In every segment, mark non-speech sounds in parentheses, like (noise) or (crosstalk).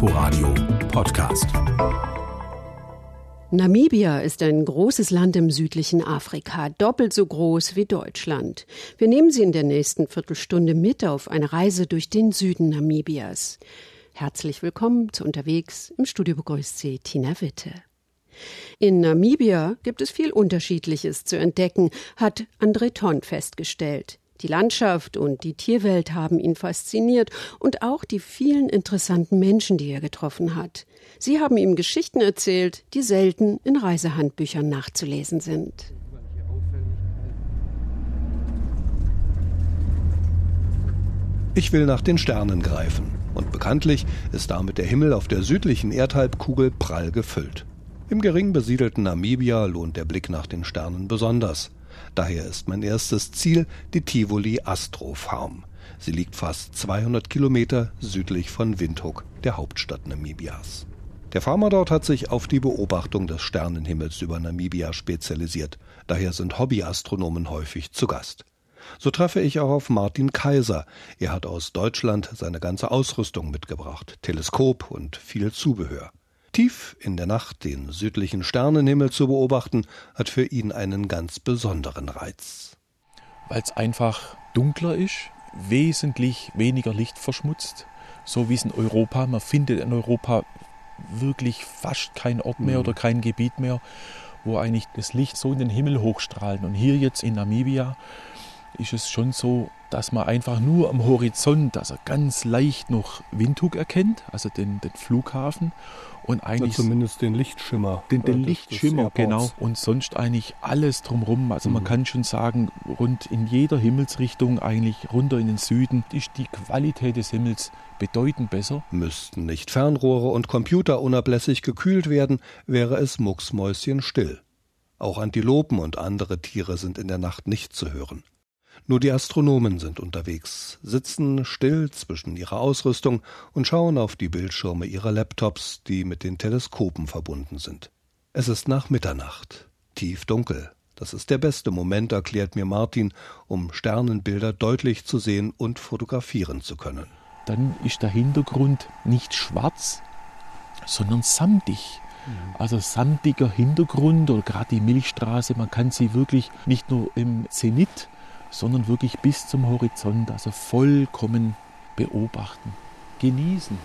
Inforadio Podcast. Namibia ist ein großes Land im südlichen Afrika, doppelt so groß wie Deutschland. Wir nehmen Sie in der nächsten Viertelstunde mit auf eine Reise durch den Süden Namibias. Herzlich willkommen zu Unterwegs. Im Studio begrüßt Sie Tina Witte. In Namibia gibt es viel Unterschiedliches zu entdecken, hat André Ton festgestellt. Die Landschaft und die Tierwelt haben ihn fasziniert und auch die vielen interessanten Menschen, die er getroffen hat. Sie haben ihm Geschichten erzählt, die selten in Reisehandbüchern nachzulesen sind. Ich will nach den Sternen greifen. Und bekanntlich ist damit der Himmel auf der südlichen Erdhalbkugel prall gefüllt. Im gering besiedelten Namibia lohnt der Blick nach den Sternen besonders. Daher ist mein erstes Ziel die Tivoli Astro Farm. Sie liegt fast 200 Kilometer südlich von Windhoek, der Hauptstadt Namibias. Der Farmer dort hat sich auf die Beobachtung des Sternenhimmels über Namibia spezialisiert. Daher sind Hobbyastronomen häufig zu Gast. So treffe ich auch auf Martin Kaiser. Er hat aus Deutschland seine ganze Ausrüstung mitgebracht, Teleskop und viel Zubehör. Tief in der Nacht den südlichen Sternenhimmel zu beobachten, hat für ihn einen ganz besonderen Reiz. Weil es einfach dunkler ist, wesentlich weniger Licht verschmutzt, so wie es in Europa, man findet in Europa wirklich fast kein Ort mehr mhm. oder kein Gebiet mehr, wo eigentlich das Licht so in den Himmel hochstrahlt. Und hier jetzt in Namibia ist es schon so, dass man einfach nur am Horizont, also ganz leicht noch Windhoek erkennt, also den, den Flughafen und eigentlich ja, zumindest den Lichtschimmer. Den, den Lichtschimmer, genau. Und sonst eigentlich alles drumherum. Also mhm. man kann schon sagen, rund in jeder Himmelsrichtung, eigentlich runter in den Süden, ist die Qualität des Himmels bedeutend besser. Müssten nicht Fernrohre und Computer unablässig gekühlt werden, wäre es mucksmäuschenstill. Auch Antilopen und andere Tiere sind in der Nacht nicht zu hören. Nur die Astronomen sind unterwegs, sitzen still zwischen ihrer Ausrüstung und schauen auf die Bildschirme ihrer Laptops, die mit den Teleskopen verbunden sind. Es ist nach Mitternacht, tief dunkel. Das ist der beste Moment, erklärt mir Martin, um Sternenbilder deutlich zu sehen und fotografieren zu können. Dann ist der Hintergrund nicht schwarz, sondern samtig. Mhm. Also samtiger Hintergrund oder gerade die Milchstraße, man kann sie wirklich nicht nur im Zenit sondern wirklich bis zum Horizont, also vollkommen beobachten, genießen.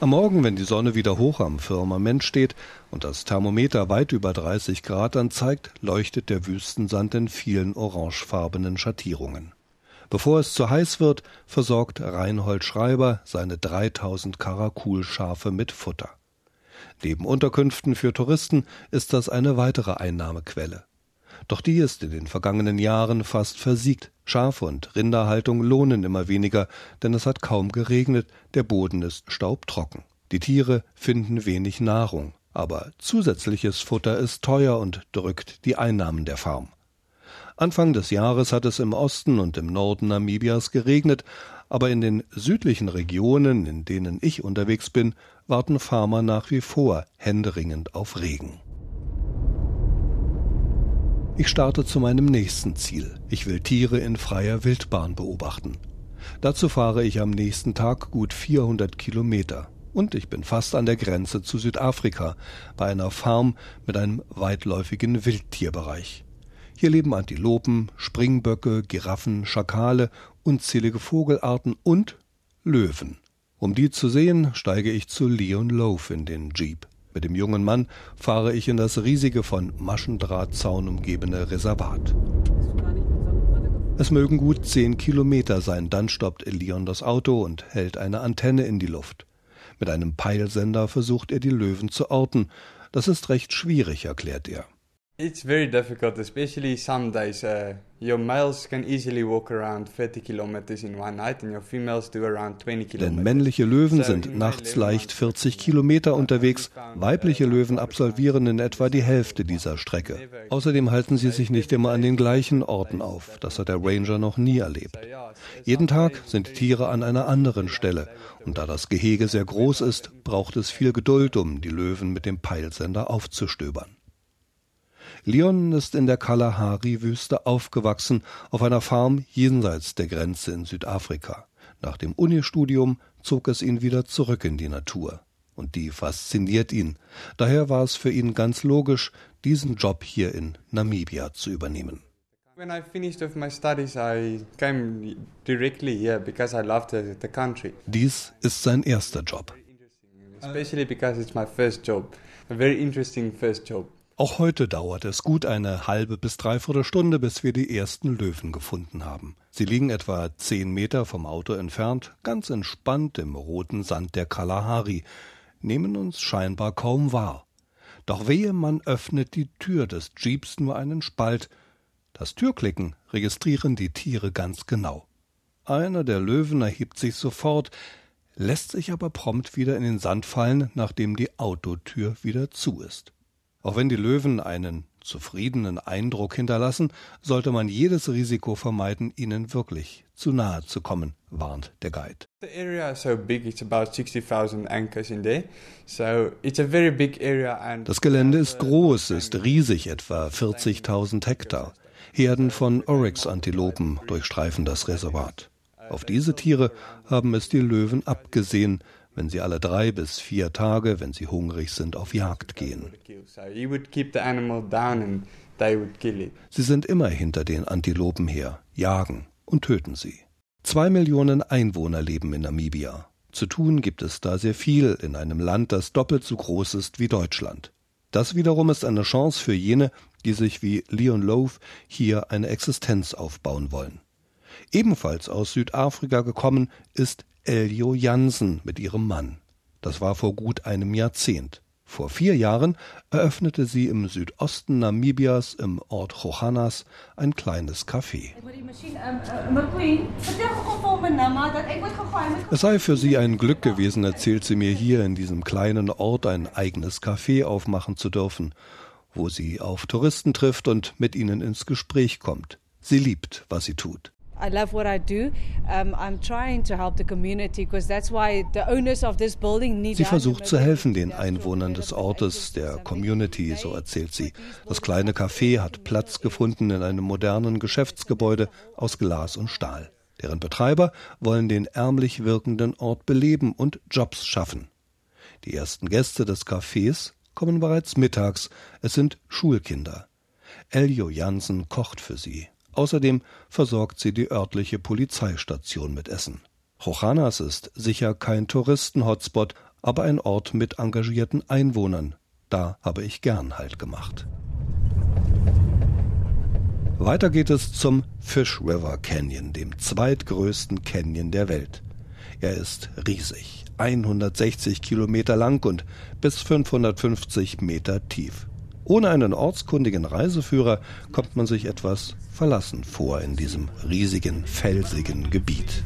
Am Morgen, wenn die Sonne wieder hoch am Firmament steht und das Thermometer weit über 30 Grad anzeigt, leuchtet der Wüstensand in vielen orangefarbenen Schattierungen. Bevor es zu heiß wird, versorgt Reinhold Schreiber seine 3000 Karakulschafe mit Futter. Neben Unterkünften für Touristen ist das eine weitere Einnahmequelle. Doch die ist in den vergangenen Jahren fast versiegt. Schaf- und Rinderhaltung lohnen immer weniger, denn es hat kaum geregnet, der Boden ist staubtrocken. Die Tiere finden wenig Nahrung, aber zusätzliches Futter ist teuer und drückt die Einnahmen der Farm. Anfang des Jahres hat es im Osten und im Norden Namibias geregnet, aber in den südlichen Regionen, in denen ich unterwegs bin, warten Farmer nach wie vor händeringend auf Regen. Ich starte zu meinem nächsten Ziel. Ich will Tiere in freier Wildbahn beobachten. Dazu fahre ich am nächsten Tag gut 400 Kilometer. Und ich bin fast an der Grenze zu Südafrika, bei einer Farm mit einem weitläufigen Wildtierbereich. Hier leben Antilopen, Springböcke, Giraffen, Schakale, unzählige Vogelarten und Löwen. Um die zu sehen, steige ich zu Leon Loaf in den Jeep. Mit dem jungen Mann fahre ich in das riesige von Maschendrahtzaun umgebene Reservat. Es mögen gut zehn Kilometer sein, dann stoppt Elion das Auto und hält eine Antenne in die Luft. Mit einem Peilsender versucht er die Löwen zu orten. Das ist recht schwierig, erklärt er. It's very difficult, especially some days. Uh, your males can easily walk around 30 kilometers in one night and your females do around 20 kilometers. Denn männliche Löwen sind nachts leicht 40 Kilometer unterwegs, weibliche Löwen absolvieren in etwa die Hälfte dieser Strecke. Außerdem halten sie sich nicht immer an den gleichen Orten auf. Das hat der Ranger noch nie erlebt. Jeden Tag sind die Tiere an einer anderen Stelle. Und da das Gehege sehr groß ist, braucht es viel Geduld, um die Löwen mit dem Peilsender aufzustöbern. Leon ist in der Kalahari-Wüste aufgewachsen, auf einer Farm jenseits der Grenze in Südafrika. Nach dem Unistudium zog es ihn wieder zurück in die Natur. Und die fasziniert ihn. Daher war es für ihn ganz logisch, diesen Job hier in Namibia zu übernehmen. When I finished with my studies, I came directly here because I loved the, the country. Dies ist sein erster Job. Especially because it's my first job. A very interesting first job. Auch heute dauert es gut eine halbe bis dreiviertel Stunde, bis wir die ersten Löwen gefunden haben. Sie liegen etwa zehn Meter vom Auto entfernt, ganz entspannt im roten Sand der Kalahari, nehmen uns scheinbar kaum wahr. Doch wehe, man öffnet die Tür des Jeeps nur einen Spalt. Das Türklicken registrieren die Tiere ganz genau. Einer der Löwen erhebt sich sofort, lässt sich aber prompt wieder in den Sand fallen, nachdem die Autotür wieder zu ist. Auch wenn die Löwen einen zufriedenen Eindruck hinterlassen, sollte man jedes Risiko vermeiden, ihnen wirklich zu nahe zu kommen, warnt der Guide. The area is so big, it's about 60,000 acres in there. So it's a very big area and Das Gelände ist groß, ist riesig, etwa 40.000 Hektar. Herden von Oryx-Antilopen durchstreifen das Reservat. Auf diese Tiere haben es die Löwen abgesehen, wenn sie alle drei bis vier Tage, wenn sie hungrig sind, auf Jagd gehen. Sie sind immer hinter den Antilopen her, jagen und töten sie. Zwei Millionen Einwohner leben in Namibia. Zu tun gibt es da sehr viel in einem Land, das doppelt so groß ist wie Deutschland. Das wiederum ist eine Chance für jene, die sich wie Leon Lowe hier eine Existenz aufbauen wollen. Ebenfalls aus Südafrika gekommen ist Eljo Jansen mit ihrem Mann. Das war vor gut einem Jahrzehnt. Vor vier Jahren eröffnete sie im Südosten Namibias im Ort Chochanas ein kleines Café. Es sei für sie ein Glück gewesen, erzählt sie mir hier in diesem kleinen Ort ein eigenes Café aufmachen zu dürfen, wo sie auf Touristen trifft und mit ihnen ins Gespräch kommt. Sie liebt, was sie tut. I love what I do. Um, I'm trying to help the community because that's why the owners of this building need Sie versucht zu helfen den Einwohnern des Ortes, der Community, so erzählt sie. Das kleine Café hat Platz gefunden in einem modernen Geschäftsgebäude aus Glas und Stahl. Deren Betreiber wollen den ärmlich wirkenden Ort beleben und Jobs schaffen. Die ersten Gäste des Cafés kommen bereits mittags. Es sind Schulkinder. Eljo Jansen kocht für sie. Außerdem versorgt sie die örtliche Polizeistation mit Essen. Chochanas ist sicher kein Touristen-Hotspot, aber ein Ort mit engagierten Einwohnern. Da habe ich gern Halt gemacht. Weiter geht es zum Fish River Canyon, dem zweitgrößten Canyon der Welt. Er ist riesig, 160 Kilometer lang und bis 550 Meter tief. Ohne einen ortskundigen Reiseführer kommt man sich etwas verlassen vor in diesem riesigen, felsigen Gebiet.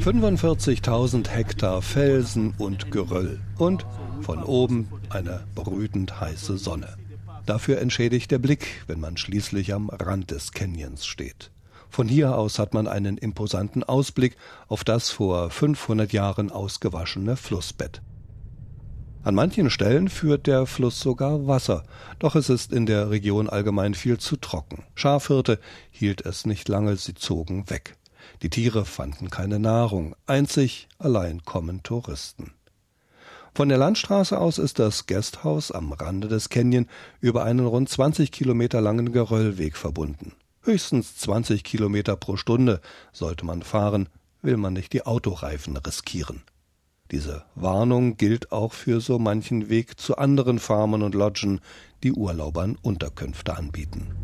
45.000 Hektar Felsen und Geröll und von oben eine brütend heiße Sonne. Dafür entschädigt der Blick, wenn man schließlich am Rand des Canyons steht. Von hier aus hat man einen imposanten Ausblick auf das vor 500 Jahren ausgewaschene Flussbett. An manchen Stellen führt der Fluss sogar Wasser, doch es ist in der Region allgemein viel zu trocken. Schafhirte hielt es nicht lange, sie zogen weg. Die Tiere fanden keine Nahrung, einzig allein kommen Touristen. Von der Landstraße aus ist das Gasthaus am Rande des Canyon über einen rund 20 Kilometer langen Geröllweg verbunden. Höchstens 20 Kilometer pro Stunde sollte man fahren, will man nicht die Autoreifen riskieren. Diese Warnung gilt auch für so manchen Weg zu anderen Farmen und Lodgen, die Urlaubern Unterkünfte anbieten.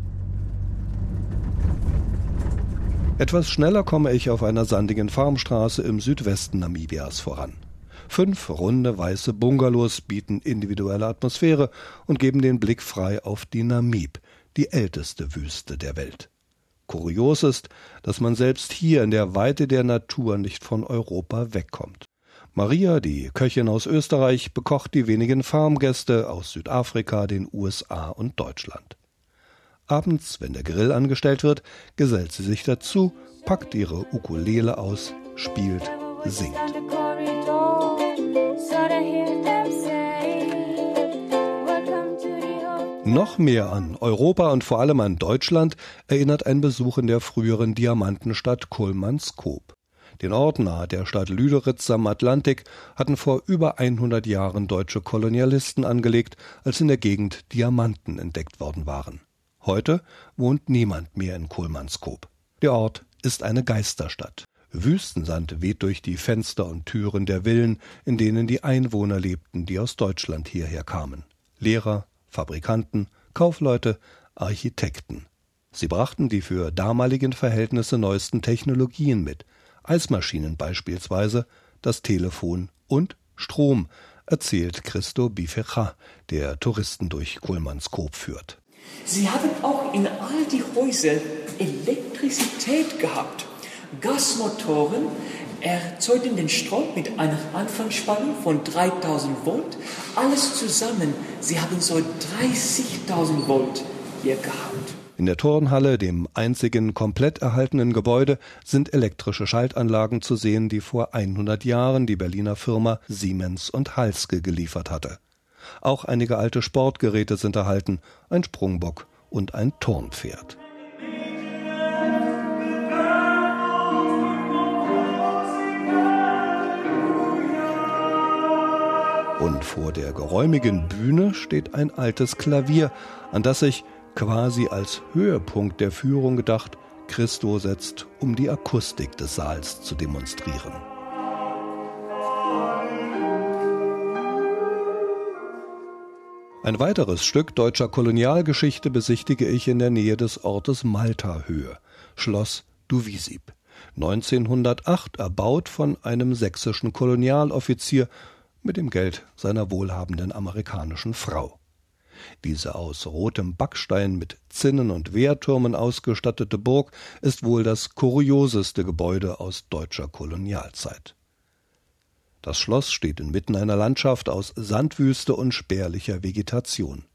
Etwas schneller komme ich auf einer sandigen Farmstraße im Südwesten Namibias voran. Fünf runde weiße Bungalows bieten individuelle Atmosphäre und geben den Blick frei auf die Namib, die älteste Wüste der Welt. Kurios ist, dass man selbst hier in der Weite der Natur nicht von Europa wegkommt. Maria, die Köchin aus Österreich, bekocht die wenigen Farmgäste aus Südafrika, den USA und Deutschland. Abends, wenn der Grill angestellt wird, gesellt sie sich dazu, packt ihre Ukulele aus, spielt, singt. Noch mehr an Europa und vor allem an Deutschland erinnert ein Besuch in der früheren Diamantenstadt Kulmanskop. Den Ort nahe der Stadt Lüderitz am Atlantik hatten vor über 100 Jahren deutsche Kolonialisten angelegt, als in der Gegend Diamanten entdeckt worden waren. Heute wohnt niemand mehr in Kulmanskop. Der Ort ist eine Geisterstadt. Wüstensand weht durch die Fenster und Türen der Villen, in denen die Einwohner lebten, die aus Deutschland hierher kamen. Lehrer, Fabrikanten, Kaufleute, Architekten. Sie brachten die für damaligen Verhältnisse neuesten Technologien mit, Eismaschinen beispielsweise, das Telefon und Strom, erzählt Christo Bifecha, der Touristen durch Kulmanskop führt. Sie haben auch in all die Häuser Elektrizität gehabt. Gasmotoren erzeugten den Strom mit einer Anfangsspannung von 3000 Volt. Alles zusammen, sie haben so 30.000 Volt hier gehabt. In der Turnhalle, dem einzigen komplett erhaltenen Gebäude, sind elektrische Schaltanlagen zu sehen, die vor 100 Jahren die Berliner Firma Siemens und Halske geliefert hatte. Auch einige alte Sportgeräte sind erhalten, ein Sprungbock und ein Turnpferd. Und vor der geräumigen Bühne steht ein altes Klavier, an das sich quasi als Höhepunkt der Führung gedacht, Christo setzt, um die Akustik des Saals zu demonstrieren. Ein weiteres Stück deutscher Kolonialgeschichte besichtige ich in der Nähe des Ortes Malta-Höhe, Schloss Duvisib. 1908 erbaut von einem sächsischen Kolonialoffizier mit dem Geld seiner wohlhabenden amerikanischen Frau. Diese aus rotem Backstein mit Zinnen und Wehrtürmen ausgestattete Burg ist wohl das kurioseste Gebäude aus deutscher Kolonialzeit. Das Schloss steht inmitten einer Landschaft aus Sandwüste und spärlicher Vegetation.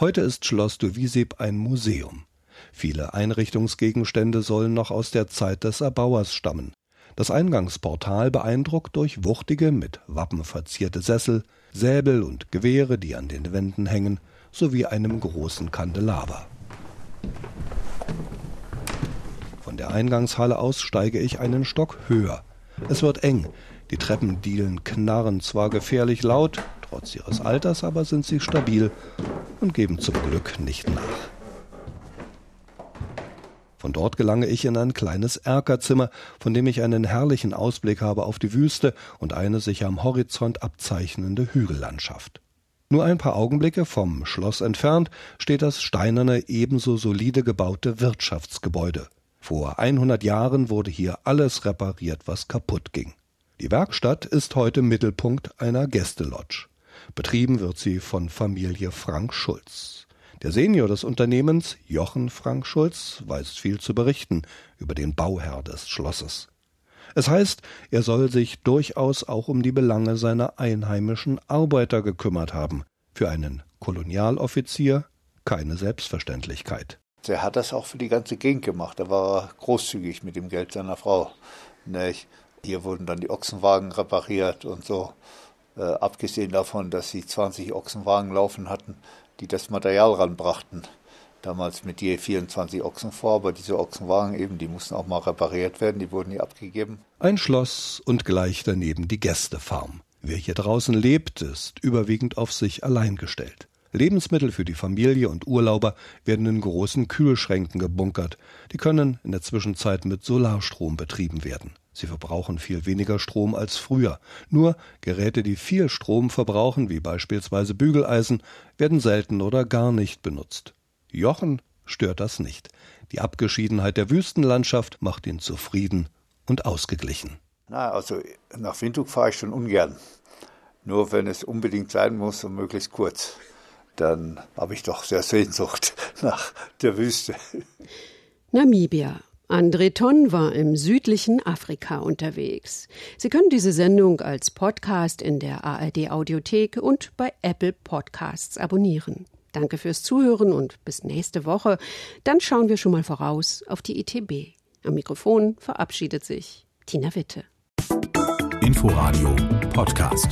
Heute ist Schloss de Wieseb ein Museum. Viele Einrichtungsgegenstände sollen noch aus der Zeit des Erbauers stammen. Das Eingangsportal beeindruckt durch wuchtige, mit Wappen verzierte Sessel, Säbel und Gewehre, die an den Wänden hängen, sowie einem großen Kandelaber. Von der Eingangshalle aus steige ich einen Stock höher. Es wird eng. Die Treppendielen knarren zwar gefährlich laut, trotz ihres Alters aber sind sie stabil und geben zum Glück nicht nach. Von dort gelange ich in ein kleines Erkerzimmer, von dem ich einen herrlichen Ausblick habe auf die Wüste und eine sich am Horizont abzeichnende Hügellandschaft. Nur ein paar Augenblicke vom Schloss entfernt steht das steinerne, ebenso solide gebaute Wirtschaftsgebäude. Vor 100 Jahren wurde hier alles repariert, was kaputt ging. Die Werkstatt ist heute Mittelpunkt einer Gästelodge. Betrieben wird sie von Familie Frank Schulz. Der Senior des Unternehmens, Jochen Frank Schulz, weiß viel zu berichten über den Bauherr des Schlosses. Es heißt, er soll sich durchaus auch um die Belange seiner einheimischen Arbeiter gekümmert haben. Für einen Kolonialoffizier keine Selbstverständlichkeit. Er hat das auch für die ganze Gegend gemacht. Da war er großzügig mit dem Geld seiner Frau. Hier wurden dann die Ochsenwagen repariert und so. Äh, abgesehen davon, dass sie 20 Ochsenwagen laufen hatten, die das Material ranbrachten damals mit je 24 Ochsen vor, aber diese Ochsenwagen eben, die mussten auch mal repariert werden, die wurden hier abgegeben. Ein Schloss und gleich daneben die Gästefarm. Wer hier draußen lebt, ist überwiegend auf sich allein gestellt. Lebensmittel für die Familie und Urlauber werden in großen Kühlschränken gebunkert. Die können in der Zwischenzeit mit Solarstrom betrieben werden. Sie verbrauchen viel weniger Strom als früher. Nur Geräte, die viel Strom verbrauchen, wie beispielsweise Bügeleisen, werden selten oder gar nicht benutzt. Jochen stört das nicht. Die Abgeschiedenheit der Wüstenlandschaft macht ihn zufrieden und ausgeglichen. Na, also nach Windhoek fahre ich schon ungern. Nur wenn es unbedingt sein muss und möglichst kurz. Dann habe ich doch sehr Sehnsucht (laughs) nach der Wüste. Namibia. André Ton war im südlichen Afrika unterwegs. Sie können diese Sendung als Podcast in der ARD Audiothek und bei Apple Podcasts abonnieren. Danke fürs Zuhören und bis nächste Woche. Dann schauen wir schon mal voraus auf die ITB. Am Mikrofon verabschiedet sich Tina Witte. Inforadio Podcast.